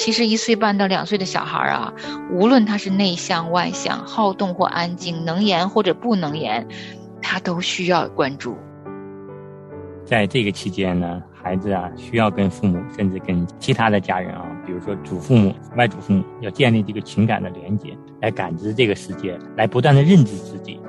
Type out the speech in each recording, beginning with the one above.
其实一岁半到两岁的小孩啊，无论他是内向外向、好动或安静、能言或者不能言，他都需要关注。在这个期间呢，孩子啊需要跟父母，甚至跟其他的家人啊，比如说祖父母、外祖父母，要建立这个情感的连接，来感知这个世界，来不断的认知自己。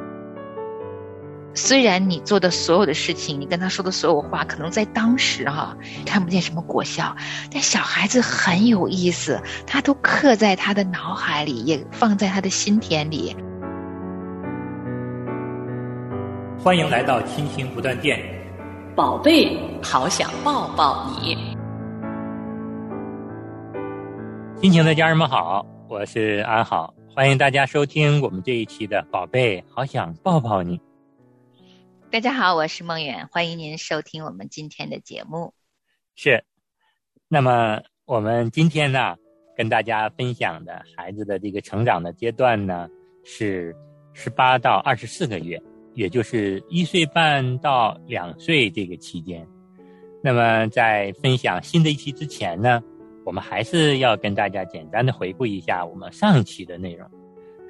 虽然你做的所有的事情，你跟他说的所有话，可能在当时哈看不见什么果效，但小孩子很有意思，他都刻在他的脑海里，也放在他的心田里。欢迎来到亲情不断电，宝贝，好想抱抱你。亲情的家人们好，我是安好，欢迎大家收听我们这一期的《宝贝，好想抱抱你》。大家好，我是梦远，欢迎您收听我们今天的节目。是，那么我们今天呢，跟大家分享的孩子的这个成长的阶段呢，是十八到二十四个月，也就是一岁半到两岁这个期间。那么在分享新的一期之前呢，我们还是要跟大家简单的回顾一下我们上一期的内容。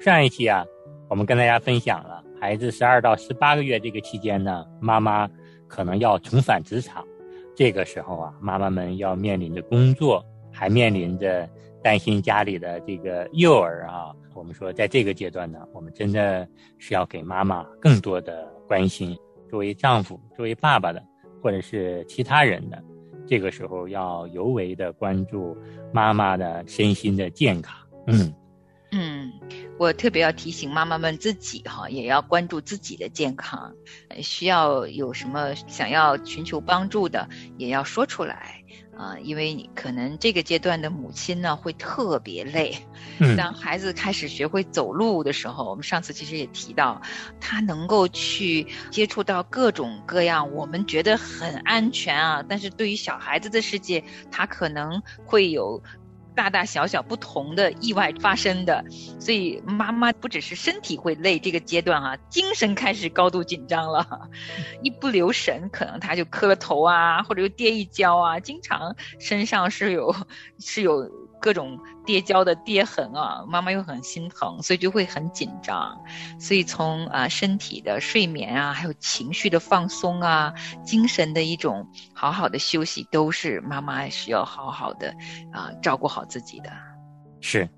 上一期啊，我们跟大家分享了。孩子十二到十八个月这个期间呢，妈妈可能要重返职场，这个时候啊，妈妈们要面临着工作，还面临着担心家里的这个幼儿啊。我们说，在这个阶段呢，我们真的是要给妈妈更多的关心。作为丈夫、作为爸爸的，或者是其他人的，这个时候要尤为的关注妈妈的身心的健康。嗯。嗯，我特别要提醒妈妈们自己哈，也要关注自己的健康。需要有什么想要寻求帮助的，也要说出来啊，因为你可能这个阶段的母亲呢会特别累。当孩子开始学会走路的时候，我们上次其实也提到，他能够去接触到各种各样我们觉得很安全啊，但是对于小孩子的世界，他可能会有。大大小小不同的意外发生的，所以妈妈不只是身体会累，这个阶段啊，精神开始高度紧张了，一不留神，可能他就磕了头啊，或者又跌一跤啊，经常身上是有是有。各种跌跤的跌痕啊，妈妈又很心疼，所以就会很紧张。所以从啊身体的睡眠啊，还有情绪的放松啊，精神的一种好好的休息，都是妈妈需要好好的啊照顾好自己的。是。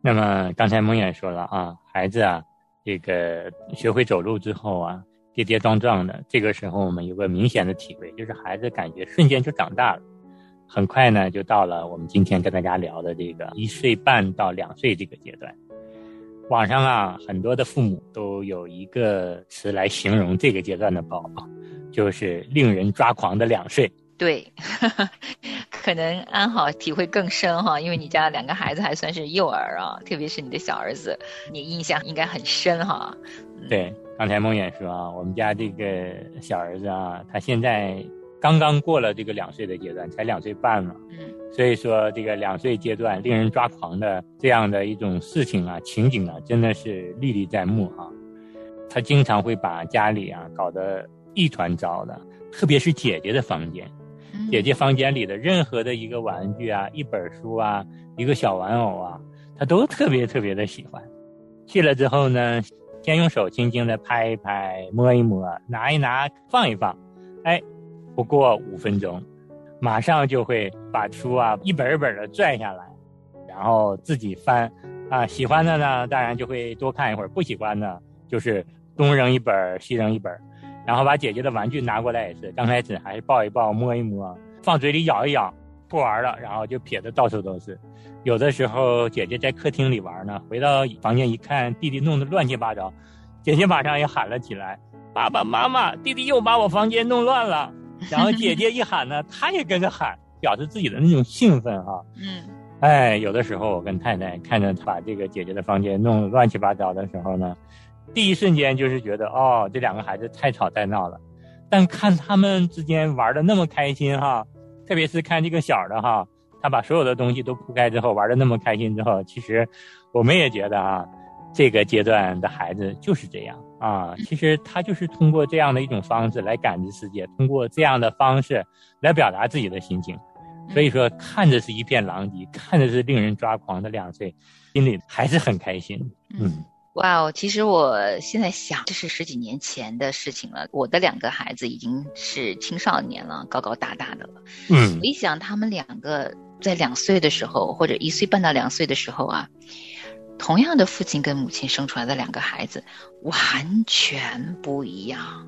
那么刚才蒙眼说了啊，孩子啊，这个学会走路之后啊，跌跌撞撞的，这个时候我们有个明显的体会，就是孩子感觉瞬间就长大了。很快呢，就到了我们今天跟大家聊的这个一岁半到两岁这个阶段。网上啊，很多的父母都有一个词来形容这个阶段的宝宝，就是令人抓狂的两岁。对，可能安好体会更深哈，因为你家两个孩子还算是幼儿啊，特别是你的小儿子，你印象应该很深哈。对，刚才梦远说啊，我们家这个小儿子啊，他现在。刚刚过了这个两岁的阶段，才两岁半嘛，嗯，所以说这个两岁阶段令人抓狂的这样的一种事情啊、情景啊，真的是历历在目啊。他经常会把家里啊搞得一团糟的，特别是姐姐的房间，姐姐房间里的任何的一个玩具啊、一本书啊、一个小玩偶啊，他都特别特别的喜欢。去了之后呢，先用手轻轻的拍一拍、摸一摸、拿一拿、放一放，哎。不过五分钟，马上就会把书啊一本一本的拽下来，然后自己翻，啊喜欢的呢，当然就会多看一会儿；不喜欢的，就是东扔一本西扔一本，然后把姐姐的玩具拿过来也是，刚开始还是抱一抱、摸一摸，放嘴里咬一咬，不玩了，然后就撇的到处都是。有的时候姐姐在客厅里玩呢，回到房间一看，弟弟弄得乱七八糟，姐姐马上也喊了起来：“爸爸妈妈，弟弟又把我房间弄乱了。” 然后姐姐一喊呢，他也跟着喊，表示自己的那种兴奋哈。嗯，哎，有的时候我跟太太看着把这个姐姐的房间弄乱七八糟的时候呢，第一瞬间就是觉得哦，这两个孩子太吵太闹了。但看他们之间玩的那么开心哈，特别是看这个小的哈，他把所有的东西都铺开之后玩的那么开心之后，其实我们也觉得啊。这个阶段的孩子就是这样啊，其实他就是通过这样的一种方式来感知世界，通过这样的方式来表达自己的心情。所以说看着是一片狼藉，看着是令人抓狂的两岁，心里还是很开心。嗯。哇哦，其实我现在想，这是十几年前的事情了。我的两个孩子已经是青少年了，高高大大的了。嗯，我一想他们两个在两岁的时候，或者一岁半到两岁的时候啊，同样的父亲跟母亲生出来的两个孩子，完全不一样。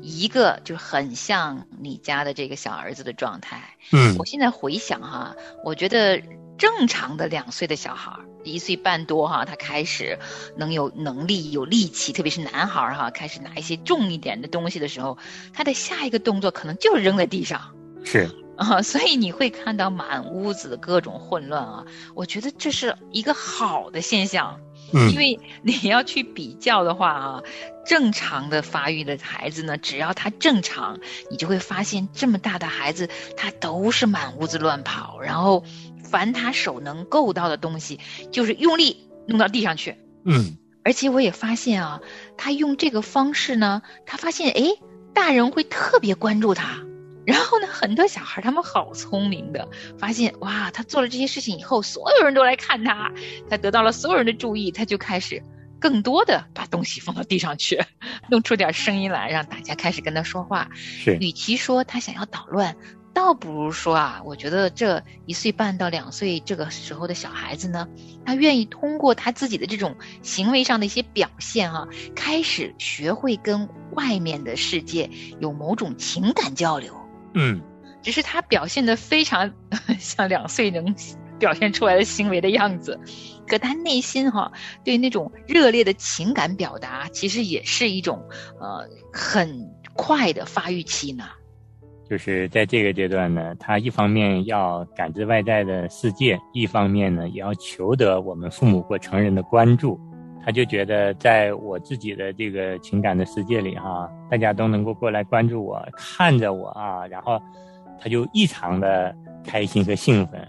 一个就很像你家的这个小儿子的状态。嗯，我现在回想哈，我觉得。正常的两岁的小孩，一岁半多哈，他开始能有能力、有力气，特别是男孩哈，开始拿一些重一点的东西的时候，他的下一个动作可能就是扔在地上。是 啊，所以你会看到满屋子的各种混乱啊。我觉得这是一个好的现象，因为你要去比较的话啊，正常的发育的孩子呢，只要他正常，你就会发现这么大的孩子他都是满屋子乱跑，然后。凡他手能够到的东西，就是用力弄到地上去。嗯，而且我也发现啊，他用这个方式呢，他发现哎，大人会特别关注他。然后呢，很多小孩他们好聪明的，发现哇，他做了这些事情以后，所有人都来看他，他得到了所有人的注意，他就开始更多的把东西放到地上去，弄出点声音来，让大家开始跟他说话。是，与其说他想要捣乱。倒不如说啊，我觉得这一岁半到两岁这个时候的小孩子呢，他愿意通过他自己的这种行为上的一些表现啊，开始学会跟外面的世界有某种情感交流。嗯，只是他表现的非常 像两岁能表现出来的行为的样子，可他内心哈对那种热烈的情感表达，其实也是一种呃很快的发育期呢。就是在这个阶段呢，他一方面要感知外在的世界，一方面呢也要求得我们父母或成人的关注。他就觉得，在我自己的这个情感的世界里，哈，大家都能够过来关注我，看着我啊，然后他就异常的开心和兴奋。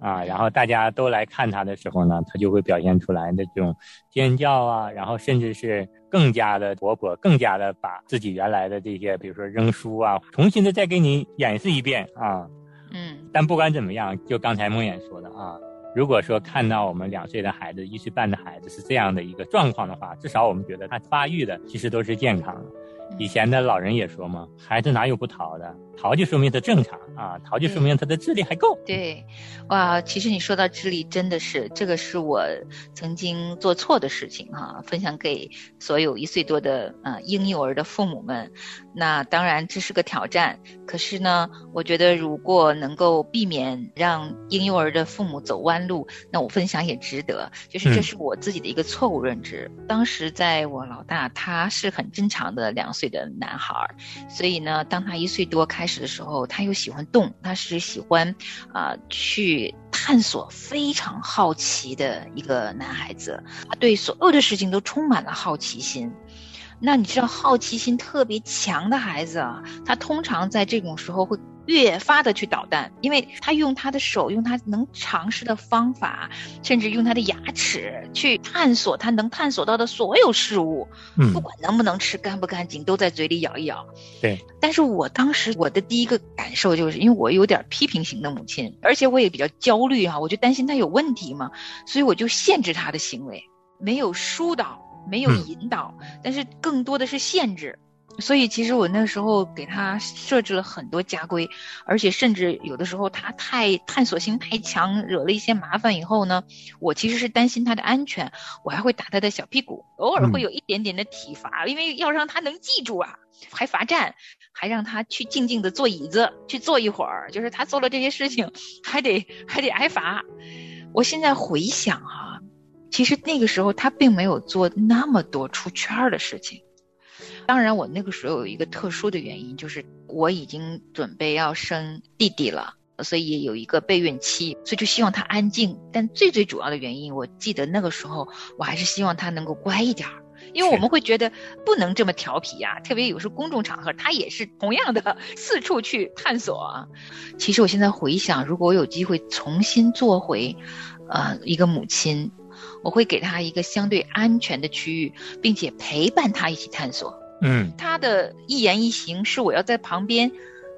啊，然后大家都来看他的时候呢，他就会表现出来的这种尖叫啊，然后甚至是更加的活泼，更加的把自己原来的这些，比如说扔书啊，重新的再给你演示一遍啊。嗯。但不管怎么样，就刚才梦魇说的啊，如果说看到我们两岁的孩子、一岁半的孩子是这样的一个状况的话，至少我们觉得他发育的其实都是健康的。以前的老人也说嘛，孩子哪有不逃的？逃就说明他正常啊，逃就说明他的智力还够。对，哇，其实你说到智力，真的是这个是我曾经做错的事情哈，分享给所有一岁多的呃婴幼儿的父母们。那当然这是个挑战，可是呢，我觉得如果能够避免让婴幼儿的父母走弯路，那我分享也值得。就是这是我自己的一个错误认知。当时在我老大他是很正常的两岁。的男孩儿，所以呢，当他一岁多开始的时候，他又喜欢动，他是喜欢啊去探索，非常好奇的一个男孩子，他对所有的事情都充满了好奇心。那你知道，好奇心特别强的孩子啊，他通常在这种时候会。越发的去捣蛋，因为他用他的手，用他能尝试的方法，甚至用他的牙齿去探索他能探索到的所有事物，嗯，不管能不能吃，干不干净，都在嘴里咬一咬。对。但是我当时我的第一个感受就是，因为我有点批评型的母亲，而且我也比较焦虑哈，我就担心他有问题嘛，所以我就限制他的行为，没有疏导，没有引导，但是更多的是限制。所以，其实我那时候给他设置了很多家规，而且甚至有的时候他太探索性太强，惹了一些麻烦以后呢，我其实是担心他的安全，我还会打他的小屁股，偶尔会有一点点的体罚，因为要让他能记住啊，还罚站，还让他去静静的坐椅子去坐一会儿，就是他做了这些事情，还得还得挨罚。我现在回想哈，其实那个时候他并没有做那么多出圈的事情。当然，我那个时候有一个特殊的原因，就是我已经准备要生弟弟了，所以有一个备孕期，所以就希望他安静。但最最主要的原因，我记得那个时候我还是希望他能够乖一点儿，因为我们会觉得不能这么调皮呀，特别有时候公众场合，他也是同样的四处去探索。其实我现在回想，如果我有机会重新做回，呃，一个母亲，我会给他一个相对安全的区域，并且陪伴他一起探索。嗯，他的一言一行是我要在旁边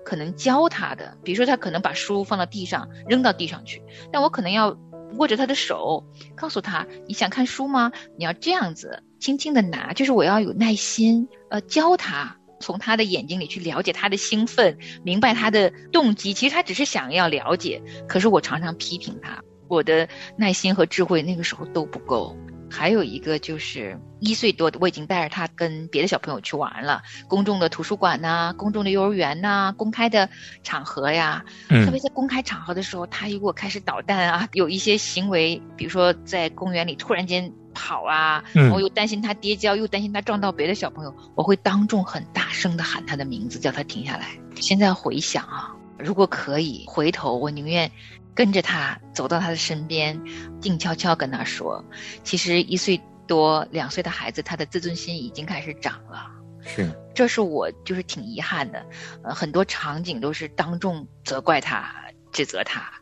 可能教他的，比如说他可能把书放到地上扔到地上去，但我可能要握着他的手，告诉他你想看书吗？你要这样子轻轻的拿，就是我要有耐心，呃，教他从他的眼睛里去了解他的兴奋，明白他的动机。其实他只是想要了解，可是我常常批评他，我的耐心和智慧那个时候都不够。还有一个就是一岁多，我已经带着他跟别的小朋友去玩了，公众的图书馆呐，公众的幼儿园呐，公开的场合呀。特别在公开场合的时候，他如果开始捣蛋啊，有一些行为，比如说在公园里突然间跑啊，我又担心他跌跤，又担心他撞到别的小朋友，我会当众很大声的喊他的名字，叫他停下来。现在回想啊，如果可以回头，我宁愿。跟着他走到他的身边，静悄悄跟他说：“其实一岁多、两岁的孩子，他的自尊心已经开始长了。”是，这是我就是挺遗憾的。呃，很多场景都是当众责怪他。指责他，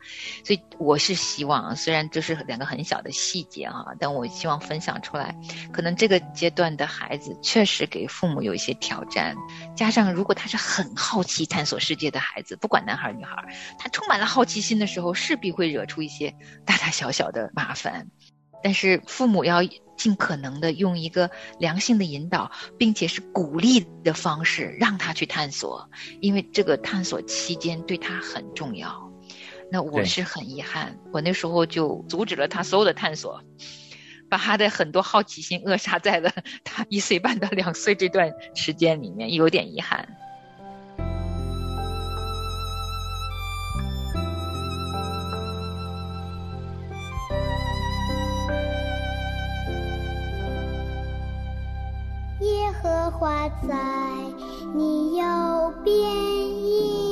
所以我是希望，虽然这是两个很小的细节啊，但我希望分享出来。可能这个阶段的孩子确实给父母有一些挑战，加上如果他是很好奇探索世界的孩子，不管男孩女孩，他充满了好奇心的时候，势必会惹出一些大大小小的麻烦。但是父母要尽可能的用一个良性的引导，并且是鼓励的方式让他去探索，因为这个探索期间对他很重要。那我是很遗憾，我那时候就阻止了他所有的探索，把他的很多好奇心扼杀在了他一岁半到两岁这段时间里面，有点遗憾。耶和华在你右边。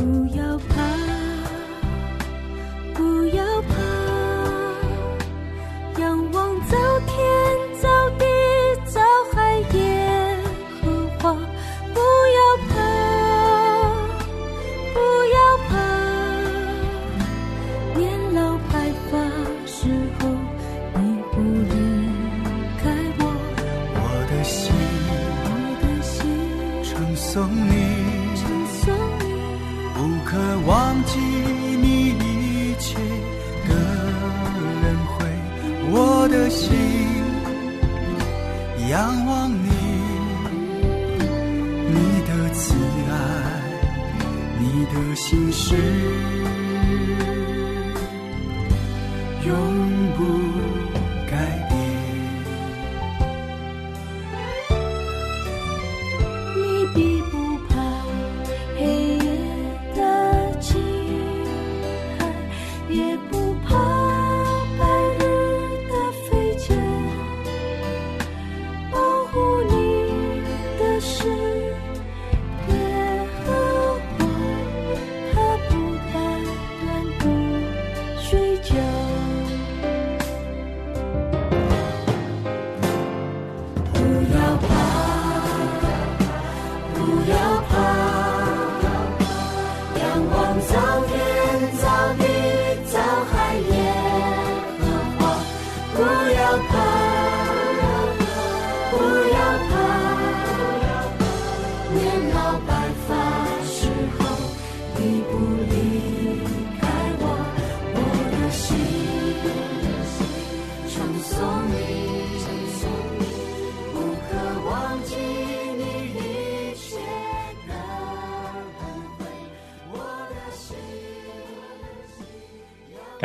不要怕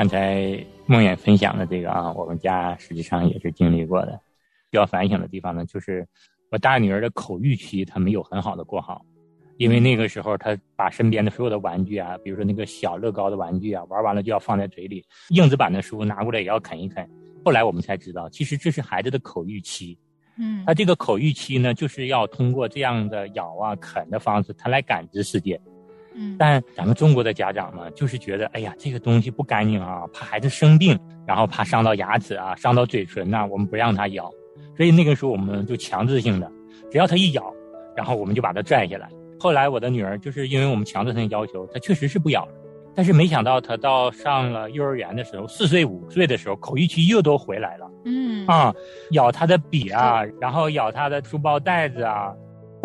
刚才梦魇分享的这个啊，我们家实际上也是经历过的。需要反省的地方呢，就是我大女儿的口欲期她没有很好的过好，因为那个时候她把身边的所有的玩具啊，比如说那个小乐高的玩具啊，玩完了就要放在嘴里，硬纸板的书拿过来也要啃一啃。后来我们才知道，其实这是孩子的口欲期。嗯，他这个口欲期呢，就是要通过这样的咬啊、啃的方式，他来感知世界。嗯，但咱们中国的家长嘛，就是觉得，哎呀，这个东西不干净啊，怕孩子生病，然后怕伤到牙齿啊、伤到嘴唇呐，我们不让他咬。所以那个时候我们就强制性的，只要他一咬，然后我们就把他拽下来。后来我的女儿就是因为我们强制性要求，她确实是不咬了。但是没想到她到上了幼儿园的时候，四岁五岁的时候，口欲期又都回来了。嗯啊，咬他的笔啊，然后咬他的书包袋子啊，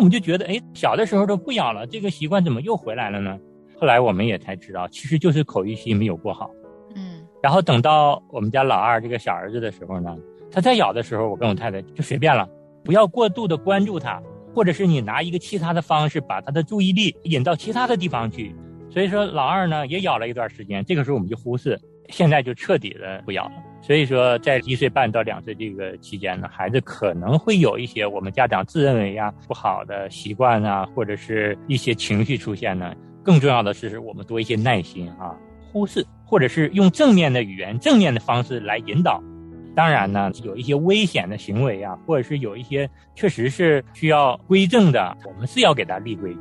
我们就觉得，哎，小的时候都不咬了，这个习惯怎么又回来了呢？后来我们也才知道，其实就是口欲期没有过好。嗯，然后等到我们家老二这个小儿子的时候呢，他再咬的时候，我跟我太太就随便了，不要过度的关注他，或者是你拿一个其他的方式把他的注意力引到其他的地方去。所以说老二呢也咬了一段时间，这个时候我们就忽视，现在就彻底的不咬了。所以说，在一岁半到两岁这个期间呢，孩子可能会有一些我们家长自认为呀不好的习惯啊，或者是一些情绪出现呢。更重要的是，我们多一些耐心啊，忽视，或者是用正面的语言、正面的方式来引导。当然呢，有一些危险的行为啊，或者是有一些确实是需要规正的，我们是要给他立规矩。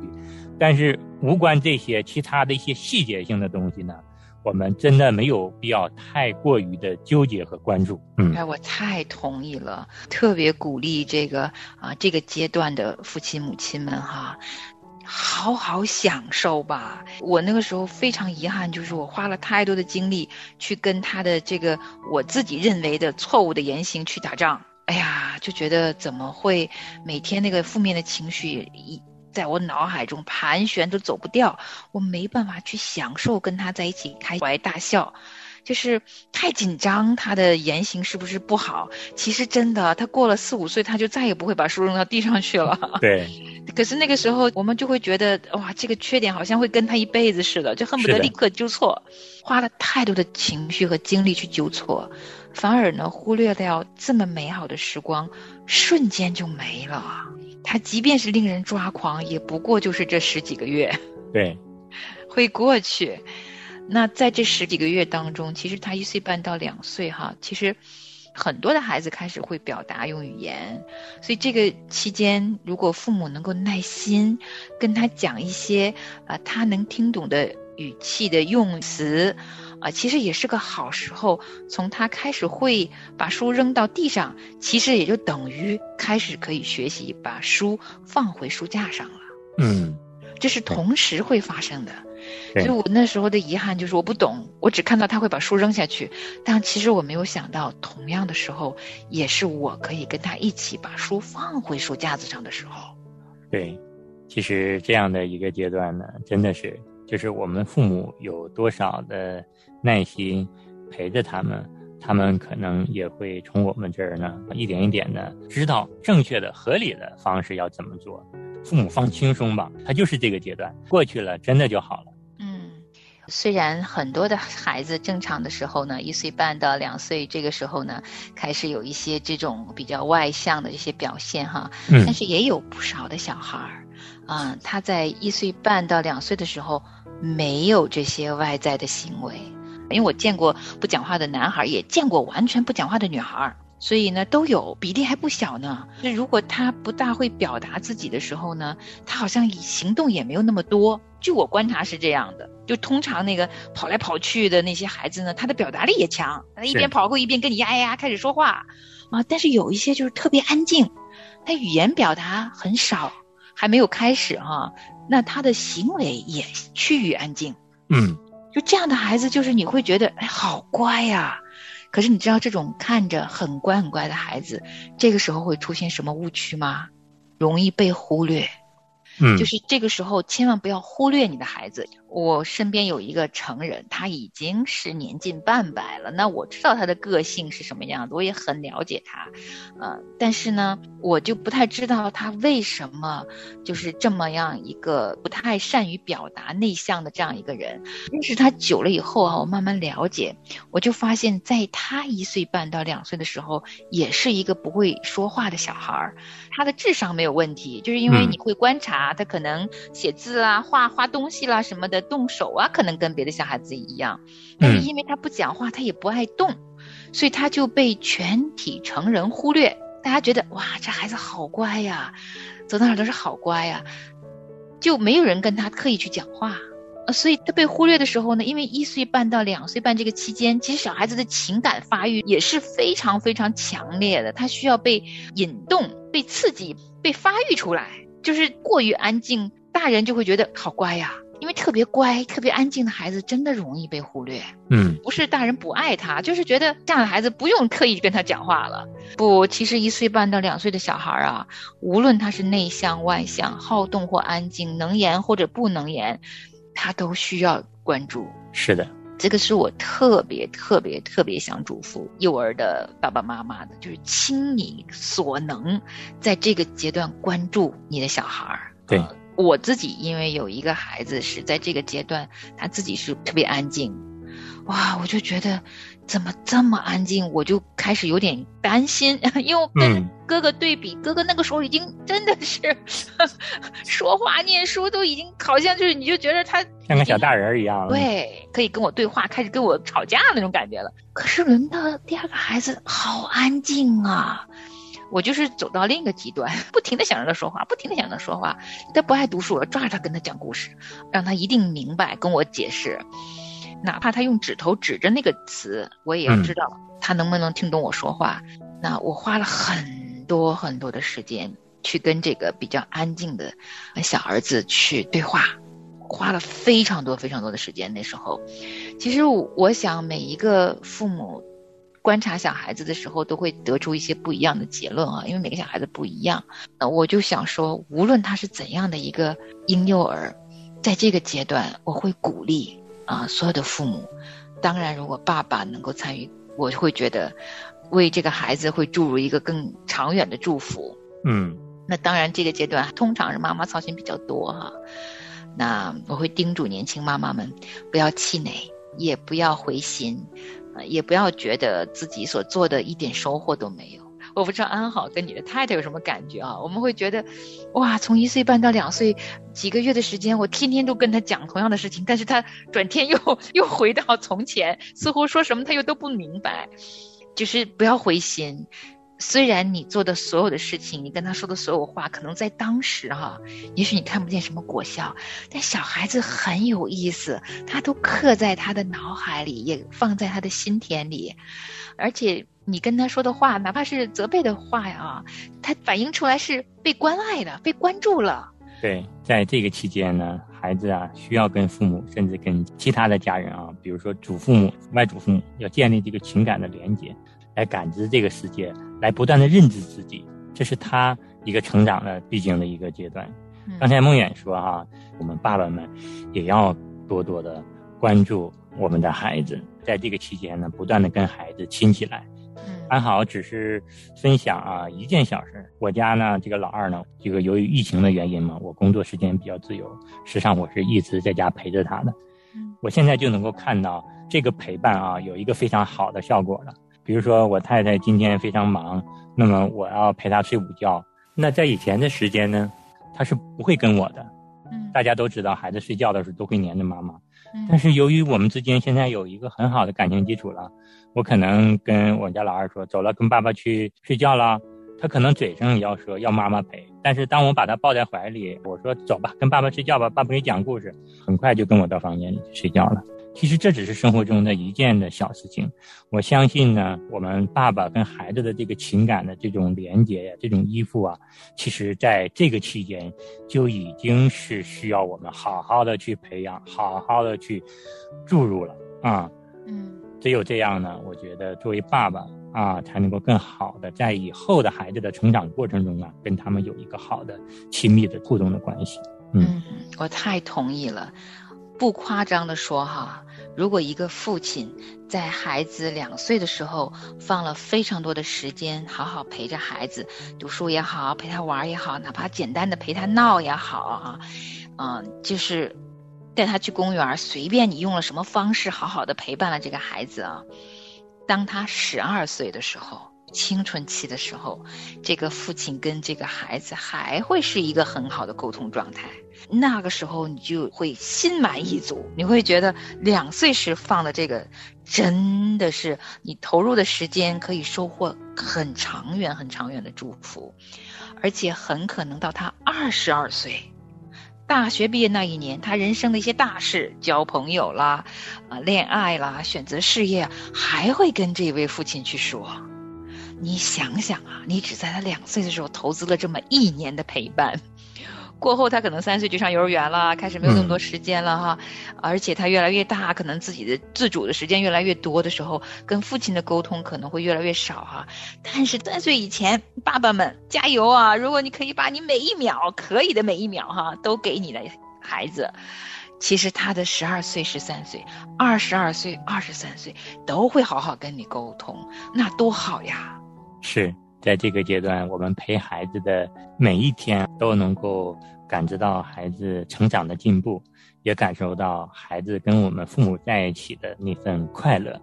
但是，无关这些其他的一些细节性的东西呢？我们真的没有必要太过于的纠结和关注。嗯，哎，我太同意了，特别鼓励这个啊这个阶段的父亲母亲们哈，好好享受吧。我那个时候非常遗憾，就是我花了太多的精力去跟他的这个我自己认为的错误的言行去打仗。哎呀，就觉得怎么会每天那个负面的情绪一。在我脑海中盘旋都走不掉，我没办法去享受跟他在一起开怀大笑，就是太紧张，他的言行是不是不好？其实真的，他过了四五岁，他就再也不会把书扔到地上去了。对。可是那个时候，我们就会觉得哇，这个缺点好像会跟他一辈子似的，就恨不得立刻纠错，花了太多的情绪和精力去纠错，反而呢忽略掉这么美好的时光，瞬间就没了。他即便是令人抓狂，也不过就是这十几个月，对，会过去。那在这十几个月当中，其实他一岁半到两岁哈，其实很多的孩子开始会表达用语言，所以这个期间，如果父母能够耐心跟他讲一些啊他能听懂的语气的用词。啊，其实也是个好时候。从他开始会把书扔到地上，其实也就等于开始可以学习把书放回书架上了。嗯，这是同时会发生的。所以我那时候的遗憾就是我不懂，我只看到他会把书扔下去，但其实我没有想到，同样的时候也是我可以跟他一起把书放回书架子上的时候。对，其实这样的一个阶段呢，真的是就是我们父母有多少的。耐心陪着他们，他们可能也会从我们这儿呢一点一点的知道正确的、合理的方式要怎么做。父母放轻松吧，他就是这个阶段过去了，真的就好了。嗯，虽然很多的孩子正常的时候呢，一岁半到两岁这个时候呢，开始有一些这种比较外向的一些表现哈，但是也有不少的小孩儿啊，他在一岁半到两岁的时候没有这些外在的行为。因为我见过不讲话的男孩，也见过完全不讲话的女孩，所以呢都有比例还不小呢。那如果他不大会表达自己的时候呢，他好像行动也没有那么多。据我观察是这样的，就通常那个跑来跑去的那些孩子呢，他的表达力也强，他一边跑过一边跟你呀呀呀开始说话啊。但是有一些就是特别安静，他语言表达很少，还没有开始哈，那他的行为也趋于安静。嗯。就这样的孩子，就是你会觉得哎，好乖呀。可是你知道这种看着很乖很乖的孩子，这个时候会出现什么误区吗？容易被忽略。嗯，就是这个时候千万不要忽略你的孩子，我身边有一个成人，他已经是年近半百了。那我知道他的个性是什么样子，我也很了解他，呃，但是呢，我就不太知道他为什么就是这么样一个不太善于表达、内向的这样一个人。认识他久了以后啊，我慢慢了解，我就发现，在他一岁半到两岁的时候，也是一个不会说话的小孩儿。他的智商没有问题，就是因为你会观察他可能写字啊、画画东西啦什么的。动手啊，可能跟别的小孩子一样，但是因为他不讲话，他也不爱动，所以他就被全体成人忽略。大家觉得哇，这孩子好乖呀，走到哪都是好乖呀，就没有人跟他刻意去讲话。呃，所以他被忽略的时候呢，因为一岁半到两岁半这个期间，其实小孩子的情感发育也是非常非常强烈的，他需要被引动、被刺激、被发育出来。就是过于安静，大人就会觉得好乖呀。因为特别乖、特别安静的孩子，真的容易被忽略。嗯，不是大人不爱他，就是觉得这样的孩子不用特意跟他讲话了。不，其实一岁半到两岁的小孩啊，无论他是内向外向、好动或安静、能言或者不能言，他都需要关注。是的，这个是我特别特别特别想嘱咐幼儿的爸爸妈妈的，就是倾你所能，在这个阶段关注你的小孩儿。对。我自己因为有一个孩子是在这个阶段，他自己是特别安静，哇，我就觉得怎么这么安静，我就开始有点担心，因为跟哥哥对比，哥哥那个时候已经真的是 说话、念书都已经好像就是你就觉得他像个小大人一样，对，可以跟我对话，开始跟我吵架那种感觉了。可是轮到第二个孩子，好安静啊。我就是走到另一个极端，不停的想让他说话，不停的想让他说话。他不爱读书，我抓着他跟他讲故事，让他一定明白，跟我解释。哪怕他用指头指着那个词，我也要知道他能不能听懂我说话。那我花了很多很多的时间去跟这个比较安静的小儿子去对话，花了非常多非常多的时间。那时候，其实我想每一个父母。观察小孩子的时候，都会得出一些不一样的结论啊，因为每个小孩子不一样。那我就想说，无论他是怎样的一个婴幼儿，在这个阶段，我会鼓励啊所有的父母。当然，如果爸爸能够参与，我会觉得为这个孩子会注入一个更长远的祝福。嗯，那当然，这个阶段通常是妈妈操心比较多哈。那我会叮嘱年轻妈妈们不要气馁，也不要灰心。也不要觉得自己所做的一点收获都没有。我不知道安好跟你的太太有什么感觉啊？我们会觉得，哇，从一岁半到两岁几个月的时间，我天天都跟他讲同样的事情，但是他转天又又回到从前，似乎说什么他又都不明白。就是不要灰心。虽然你做的所有的事情，你跟他说的所有话，可能在当时哈，也许你看不见什么果效，但小孩子很有意思，他都刻在他的脑海里，也放在他的心田里，而且你跟他说的话，哪怕是责备的话呀，他反映出来是被关爱的，被关注了。对，在这个期间呢，孩子啊，需要跟父母，甚至跟其他的家人啊，比如说祖父母、外祖父母，要建立这个情感的连接。来感知这个世界，来不断的认知自己，这是他一个成长的必经的一个阶段。刚才梦远说哈，我们爸爸们也要多多的关注我们的孩子，在这个期间呢，不断的跟孩子亲起来。安好只是分享啊一件小事。我家呢，这个老二呢，这个由于疫情的原因嘛，我工作时间比较自由，实际上我是一直在家陪着他的。我现在就能够看到这个陪伴啊，有一个非常好的效果了。比如说，我太太今天非常忙，那么我要陪她睡午觉。那在以前的时间呢，她是不会跟我的。嗯，大家都知道，孩子睡觉的时候都会黏着妈妈。嗯，但是由于我们之间现在有一个很好的感情基础了，我可能跟我家老二说走了，跟爸爸去睡觉了。他可能嘴上也要说要妈妈陪，但是当我把他抱在怀里，我说走吧，跟爸爸睡觉吧，爸爸给你讲故事，很快就跟我到房间里去睡觉了。其实这只是生活中的一件的小事情，我相信呢，我们爸爸跟孩子的这个情感的这种连接呀，这种依附啊，其实在这个期间就已经是需要我们好好的去培养，好好的去注入了啊。嗯，只有这样呢，我觉得作为爸爸啊，才能够更好的在以后的孩子的成长过程中啊，跟他们有一个好的亲密的互动的关系。嗯，我太同意了。不夸张的说哈，如果一个父亲在孩子两岁的时候放了非常多的时间，好好陪着孩子读书也好，陪他玩也好，哪怕简单的陪他闹也好啊，嗯，就是带他去公园，随便你用了什么方式，好好的陪伴了这个孩子啊。当他十二岁的时候。青春期的时候，这个父亲跟这个孩子还会是一个很好的沟通状态。那个时候你就会心满意足，你会觉得两岁时放的这个真的是你投入的时间可以收获很长远、很长远的祝福，而且很可能到他二十二岁，大学毕业那一年，他人生的一些大事，交朋友啦，啊，恋爱啦，选择事业，还会跟这位父亲去说。你想想啊，你只在他两岁的时候投资了这么一年的陪伴，过后他可能三岁就上幼儿园了，开始没有那么多时间了哈，而且他越来越大，可能自己的自主的时间越来越多的时候，跟父亲的沟通可能会越来越少哈。但是三岁以前，爸爸们加油啊！如果你可以把你每一秒可以的每一秒哈都给你的孩子，其实他的十二岁、十三岁、二十二岁、二十三岁都会好好跟你沟通，那多好呀！是在这个阶段，我们陪孩子的每一天都能够感知到孩子成长的进步，也感受到孩子跟我们父母在一起的那份快乐。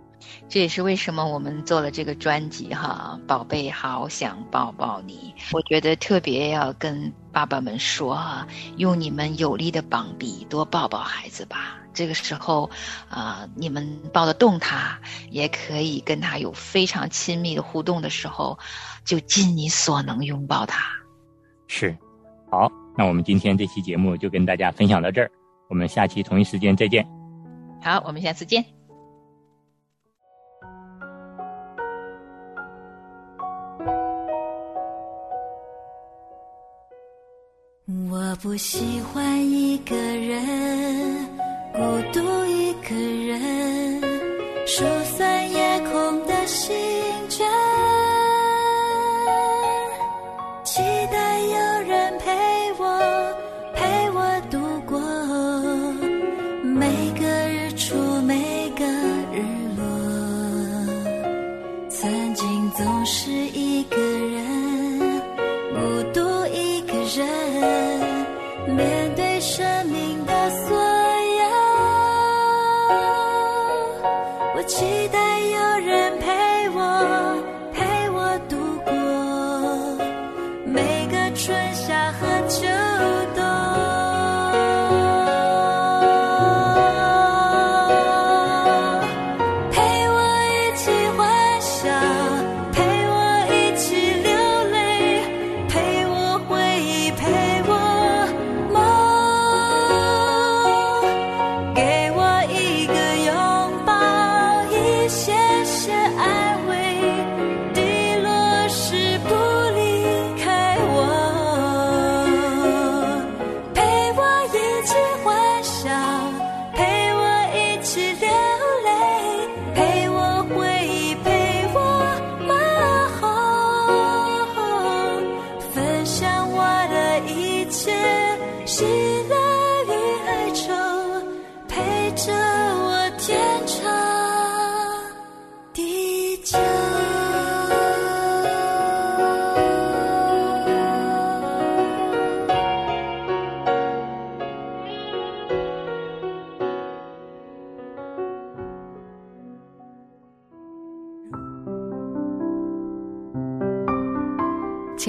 这也是为什么我们做了这个专辑哈，宝贝，好想抱抱你。我觉得特别要跟爸爸们说哈，用你们有力的膀臂多抱抱孩子吧。这个时候，啊，你们抱得动他，也可以跟他有非常亲密的互动的时候，就尽你所能拥抱他。是，好，那我们今天这期节目就跟大家分享到这儿，我们下期同一时间再见。好，我们下次见。不喜欢一个人，孤独一个人，疏散每个春夏